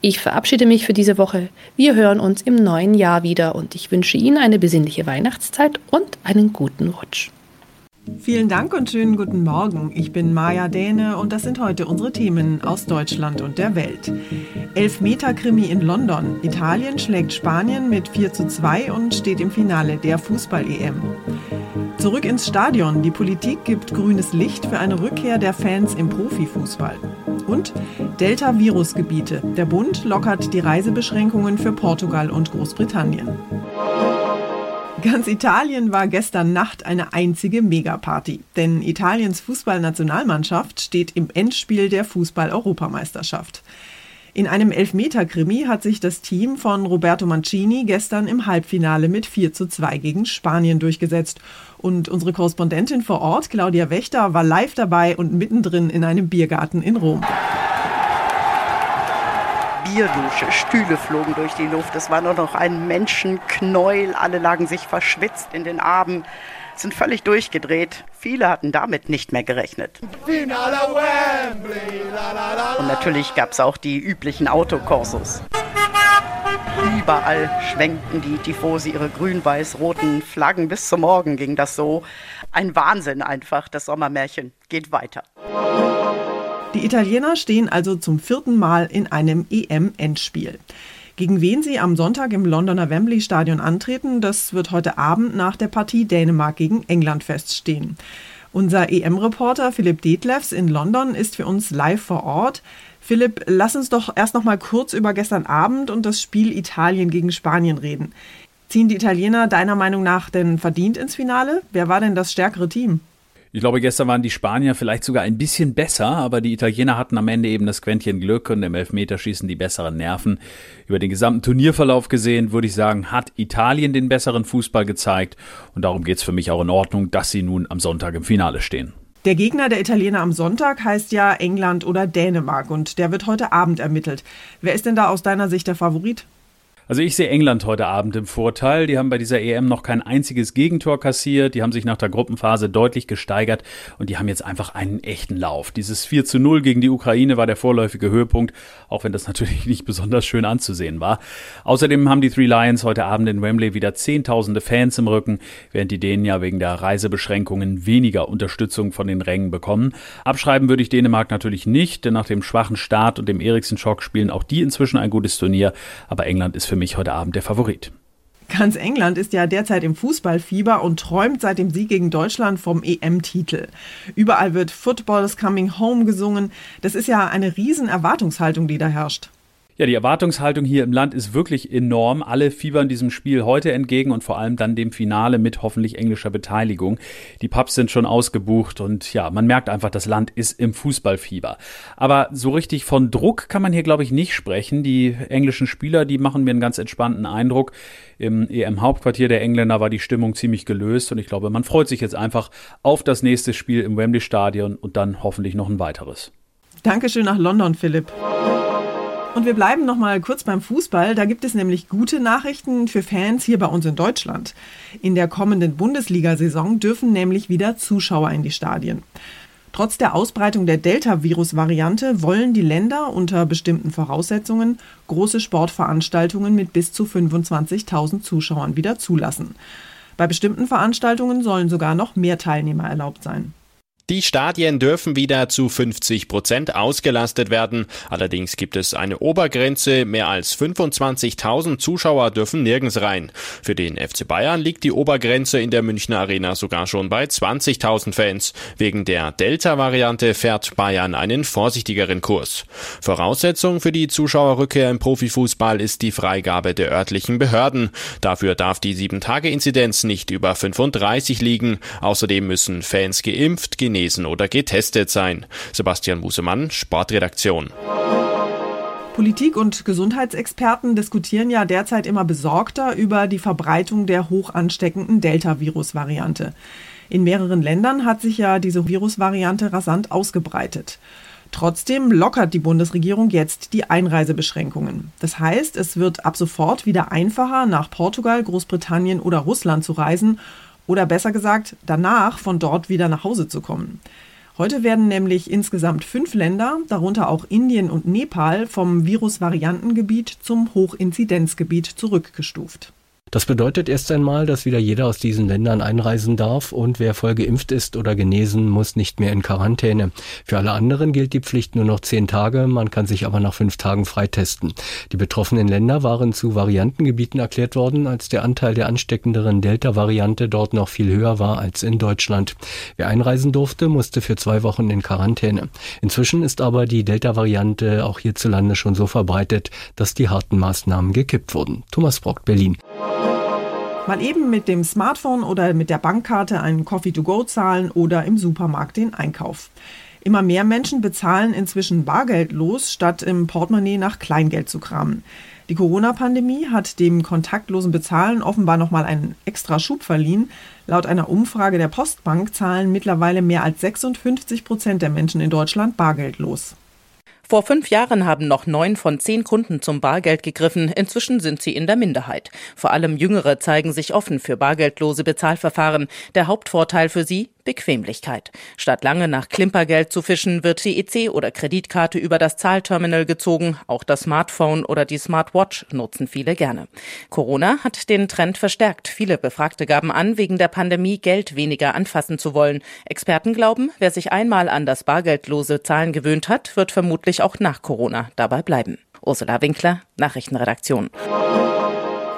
Ich verabschiede mich für diese Woche. Wir hören uns im neuen Jahr wieder und ich wünsche Ihnen eine besinnliche Weihnachtszeit und einen guten Rutsch. Vielen Dank und schönen guten Morgen. Ich bin Maja Däne und das sind heute unsere Themen aus Deutschland und der Welt. Elfmeter-Krimi in London. Italien schlägt Spanien mit 4 zu 2 und steht im Finale der Fußball-EM. Zurück ins Stadion. Die Politik gibt grünes Licht für eine Rückkehr der Fans im Profifußball. Und Delta-Virusgebiete. Der Bund lockert die Reisebeschränkungen für Portugal und Großbritannien. Ganz Italien war gestern Nacht eine einzige Megaparty, denn Italiens Fußballnationalmannschaft steht im Endspiel der Fußball-Europameisterschaft. In einem Elfmeter-Krimi hat sich das Team von Roberto Mancini gestern im Halbfinale mit 4 zu 2 gegen Spanien durchgesetzt. Und unsere Korrespondentin vor Ort, Claudia Wächter, war live dabei und mittendrin in einem Biergarten in Rom. Bierdusche, Stühle flogen durch die Luft. Es war nur noch ein Menschenknäuel. Alle lagen sich verschwitzt in den Armen, sind völlig durchgedreht. Viele hatten damit nicht mehr gerechnet. Und natürlich gab es auch die üblichen Autokorsos. Überall schwenkten die Tifosi ihre grün-weiß-roten Flaggen. Bis zum Morgen ging das so. Ein Wahnsinn einfach. Das Sommermärchen geht weiter. Die Italiener stehen also zum vierten Mal in einem EM-Endspiel. Gegen wen sie am Sonntag im Londoner Wembley Stadion antreten, das wird heute Abend nach der Partie Dänemark gegen England feststehen. Unser EM-Reporter Philipp Detlefs in London ist für uns live vor Ort. Philipp, lass uns doch erst noch mal kurz über gestern Abend und das Spiel Italien gegen Spanien reden. Ziehen die Italiener deiner Meinung nach denn verdient ins Finale? Wer war denn das stärkere Team? Ich glaube, gestern waren die Spanier vielleicht sogar ein bisschen besser, aber die Italiener hatten am Ende eben das Quäntchen Glück und im Elfmeterschießen die besseren Nerven. Über den gesamten Turnierverlauf gesehen, würde ich sagen, hat Italien den besseren Fußball gezeigt und darum geht's für mich auch in Ordnung, dass sie nun am Sonntag im Finale stehen. Der Gegner der Italiener am Sonntag heißt ja England oder Dänemark und der wird heute Abend ermittelt. Wer ist denn da aus deiner Sicht der Favorit? Also ich sehe England heute Abend im Vorteil. Die haben bei dieser EM noch kein einziges Gegentor kassiert. Die haben sich nach der Gruppenphase deutlich gesteigert und die haben jetzt einfach einen echten Lauf. Dieses 4 zu 0 gegen die Ukraine war der vorläufige Höhepunkt, auch wenn das natürlich nicht besonders schön anzusehen war. Außerdem haben die Three Lions heute Abend in Wembley wieder zehntausende Fans im Rücken, während die Dänen ja wegen der Reisebeschränkungen weniger Unterstützung von den Rängen bekommen. Abschreiben würde ich Dänemark natürlich nicht, denn nach dem schwachen Start und dem Eriksen-Schock spielen auch die inzwischen ein gutes Turnier, aber England ist für mich heute Abend der Favorit. Ganz England ist ja derzeit im Fußballfieber und träumt seit dem Sieg gegen Deutschland vom EM-Titel. Überall wird Football is coming home gesungen. Das ist ja eine riesen Erwartungshaltung, die da herrscht. Ja, die Erwartungshaltung hier im Land ist wirklich enorm. Alle fiebern diesem Spiel heute entgegen und vor allem dann dem Finale mit hoffentlich englischer Beteiligung. Die Pubs sind schon ausgebucht und ja, man merkt einfach, das Land ist im Fußballfieber. Aber so richtig von Druck kann man hier, glaube ich, nicht sprechen. Die englischen Spieler, die machen mir einen ganz entspannten Eindruck. Im EM-Hauptquartier der Engländer war die Stimmung ziemlich gelöst und ich glaube, man freut sich jetzt einfach auf das nächste Spiel im Wembley Stadion und dann hoffentlich noch ein weiteres. Dankeschön nach London, Philipp. Und wir bleiben noch mal kurz beim Fußball. Da gibt es nämlich gute Nachrichten für Fans hier bei uns in Deutschland. In der kommenden Bundesliga-Saison dürfen nämlich wieder Zuschauer in die Stadien. Trotz der Ausbreitung der Delta-Virus-Variante wollen die Länder unter bestimmten Voraussetzungen große Sportveranstaltungen mit bis zu 25.000 Zuschauern wieder zulassen. Bei bestimmten Veranstaltungen sollen sogar noch mehr Teilnehmer erlaubt sein. Die Stadien dürfen wieder zu 50 Prozent ausgelastet werden. Allerdings gibt es eine Obergrenze. Mehr als 25.000 Zuschauer dürfen nirgends rein. Für den FC Bayern liegt die Obergrenze in der Münchner Arena sogar schon bei 20.000 Fans. Wegen der Delta-Variante fährt Bayern einen vorsichtigeren Kurs. Voraussetzung für die Zuschauerrückkehr im Profifußball ist die Freigabe der örtlichen Behörden. Dafür darf die 7-Tage-Inzidenz nicht über 35 liegen. Außerdem müssen Fans geimpft, genesen oder getestet sein. Sebastian Musemann, Sportredaktion. Politik und Gesundheitsexperten diskutieren ja derzeit immer besorgter über die Verbreitung der hoch ansteckenden Delta-Virus-Variante. In mehreren Ländern hat sich ja diese Virusvariante rasant ausgebreitet. Trotzdem lockert die Bundesregierung jetzt die Einreisebeschränkungen. Das heißt, es wird ab sofort wieder einfacher, nach Portugal, Großbritannien oder Russland zu reisen oder besser gesagt, danach von dort wieder nach Hause zu kommen. Heute werden nämlich insgesamt fünf Länder, darunter auch Indien und Nepal, vom Virusvariantengebiet zum Hochinzidenzgebiet zurückgestuft. Das bedeutet erst einmal, dass wieder jeder aus diesen Ländern einreisen darf und wer voll geimpft ist oder genesen, muss nicht mehr in Quarantäne. Für alle anderen gilt die Pflicht nur noch zehn Tage, man kann sich aber nach fünf Tagen freitesten. Die betroffenen Länder waren zu Variantengebieten erklärt worden, als der Anteil der ansteckenderen Delta-Variante dort noch viel höher war als in Deutschland. Wer einreisen durfte, musste für zwei Wochen in Quarantäne. Inzwischen ist aber die Delta-Variante auch hierzulande schon so verbreitet, dass die harten Maßnahmen gekippt wurden. Thomas Brock, Berlin. Mal eben mit dem Smartphone oder mit der Bankkarte einen Coffee to go zahlen oder im Supermarkt den Einkauf. Immer mehr Menschen bezahlen inzwischen bargeldlos, statt im Portemonnaie nach Kleingeld zu kramen. Die Corona-Pandemie hat dem kontaktlosen Bezahlen offenbar nochmal einen extra Schub verliehen. Laut einer Umfrage der Postbank zahlen mittlerweile mehr als 56 Prozent der Menschen in Deutschland bargeldlos. Vor fünf Jahren haben noch neun von zehn Kunden zum Bargeld gegriffen. Inzwischen sind sie in der Minderheit. Vor allem Jüngere zeigen sich offen für bargeldlose Bezahlverfahren. Der Hauptvorteil für sie Bequemlichkeit. Statt lange nach Klimpergeld zu fischen, wird die EC oder Kreditkarte über das Zahlterminal gezogen. Auch das Smartphone oder die Smartwatch nutzen viele gerne. Corona hat den Trend verstärkt. Viele Befragte gaben an, wegen der Pandemie Geld weniger anfassen zu wollen. Experten glauben, wer sich einmal an das bargeldlose Zahlen gewöhnt hat, wird vermutlich auch nach Corona dabei bleiben. Ursula Winkler, Nachrichtenredaktion.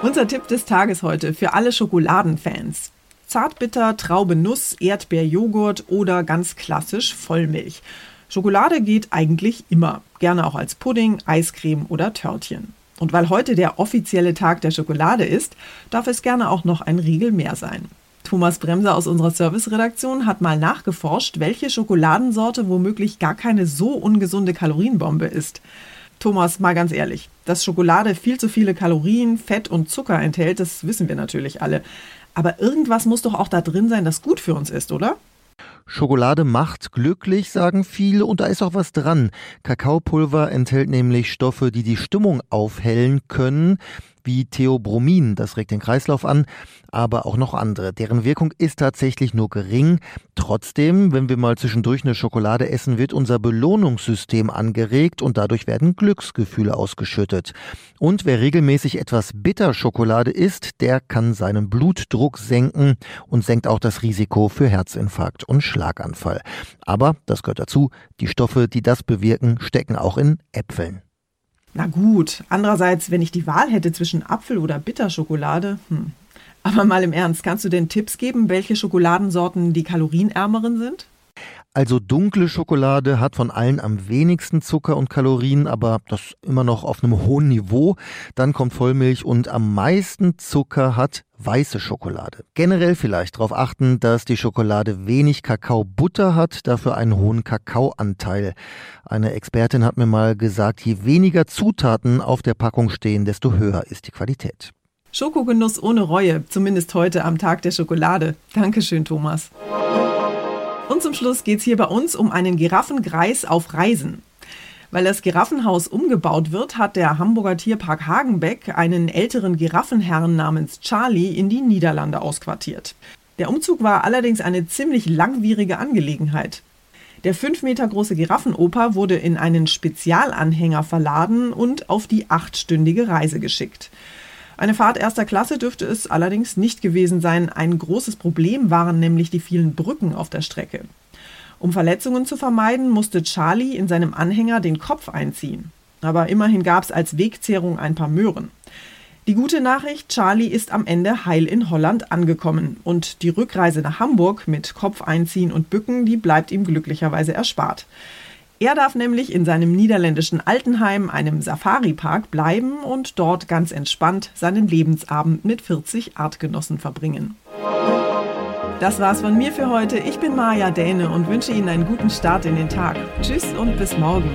Unser Tipp des Tages heute für alle Schokoladenfans. Zartbitter, Traube, Nuss, Erdbeer, Joghurt oder ganz klassisch Vollmilch. Schokolade geht eigentlich immer, gerne auch als Pudding, Eiscreme oder Törtchen. Und weil heute der offizielle Tag der Schokolade ist, darf es gerne auch noch ein Riegel mehr sein. Thomas Bremser aus unserer Serviceredaktion hat mal nachgeforscht, welche Schokoladensorte womöglich gar keine so ungesunde Kalorienbombe ist. Thomas, mal ganz ehrlich, dass Schokolade viel zu viele Kalorien, Fett und Zucker enthält, das wissen wir natürlich alle. Aber irgendwas muss doch auch da drin sein, das gut für uns ist, oder? Schokolade macht glücklich, sagen viele, und da ist auch was dran. Kakaopulver enthält nämlich Stoffe, die die Stimmung aufhellen können wie Theobromin, das regt den Kreislauf an, aber auch noch andere. Deren Wirkung ist tatsächlich nur gering. Trotzdem, wenn wir mal zwischendurch eine Schokolade essen, wird unser Belohnungssystem angeregt und dadurch werden Glücksgefühle ausgeschüttet. Und wer regelmäßig etwas Bitterschokolade isst, der kann seinen Blutdruck senken und senkt auch das Risiko für Herzinfarkt und Schlaganfall. Aber, das gehört dazu, die Stoffe, die das bewirken, stecken auch in Äpfeln. Na gut, andererseits, wenn ich die Wahl hätte zwischen Apfel oder Bitterschokolade, hm. Aber mal im Ernst, kannst du denn Tipps geben, welche Schokoladensorten die kalorienärmeren sind? Also dunkle Schokolade hat von allen am wenigsten Zucker und Kalorien, aber das immer noch auf einem hohen Niveau. Dann kommt Vollmilch und am meisten Zucker hat weiße Schokolade. Generell vielleicht darauf achten, dass die Schokolade wenig Kakaobutter hat, dafür einen hohen Kakaoanteil. Eine Expertin hat mir mal gesagt, je weniger Zutaten auf der Packung stehen, desto höher ist die Qualität. Schokogenuss ohne Reue, zumindest heute am Tag der Schokolade. Dankeschön, Thomas. Und zum Schluss geht es hier bei uns um einen Giraffengreis auf Reisen. Weil das Giraffenhaus umgebaut wird, hat der Hamburger Tierpark Hagenbeck einen älteren Giraffenherrn namens Charlie in die Niederlande ausquartiert. Der Umzug war allerdings eine ziemlich langwierige Angelegenheit. Der fünf Meter große Giraffenoper wurde in einen Spezialanhänger verladen und auf die achtstündige Reise geschickt. Eine Fahrt erster Klasse dürfte es allerdings nicht gewesen sein. Ein großes Problem waren nämlich die vielen Brücken auf der Strecke. Um Verletzungen zu vermeiden, musste Charlie in seinem Anhänger den Kopf einziehen. Aber immerhin gab es als Wegzehrung ein paar Möhren. Die gute Nachricht, Charlie ist am Ende heil in Holland angekommen und die Rückreise nach Hamburg mit Kopf einziehen und Bücken, die bleibt ihm glücklicherweise erspart. Er darf nämlich in seinem niederländischen Altenheim, einem Safari-Park, bleiben und dort ganz entspannt seinen Lebensabend mit 40 Artgenossen verbringen. Das war's von mir für heute. Ich bin Maja Däne und wünsche Ihnen einen guten Start in den Tag. Tschüss und bis morgen.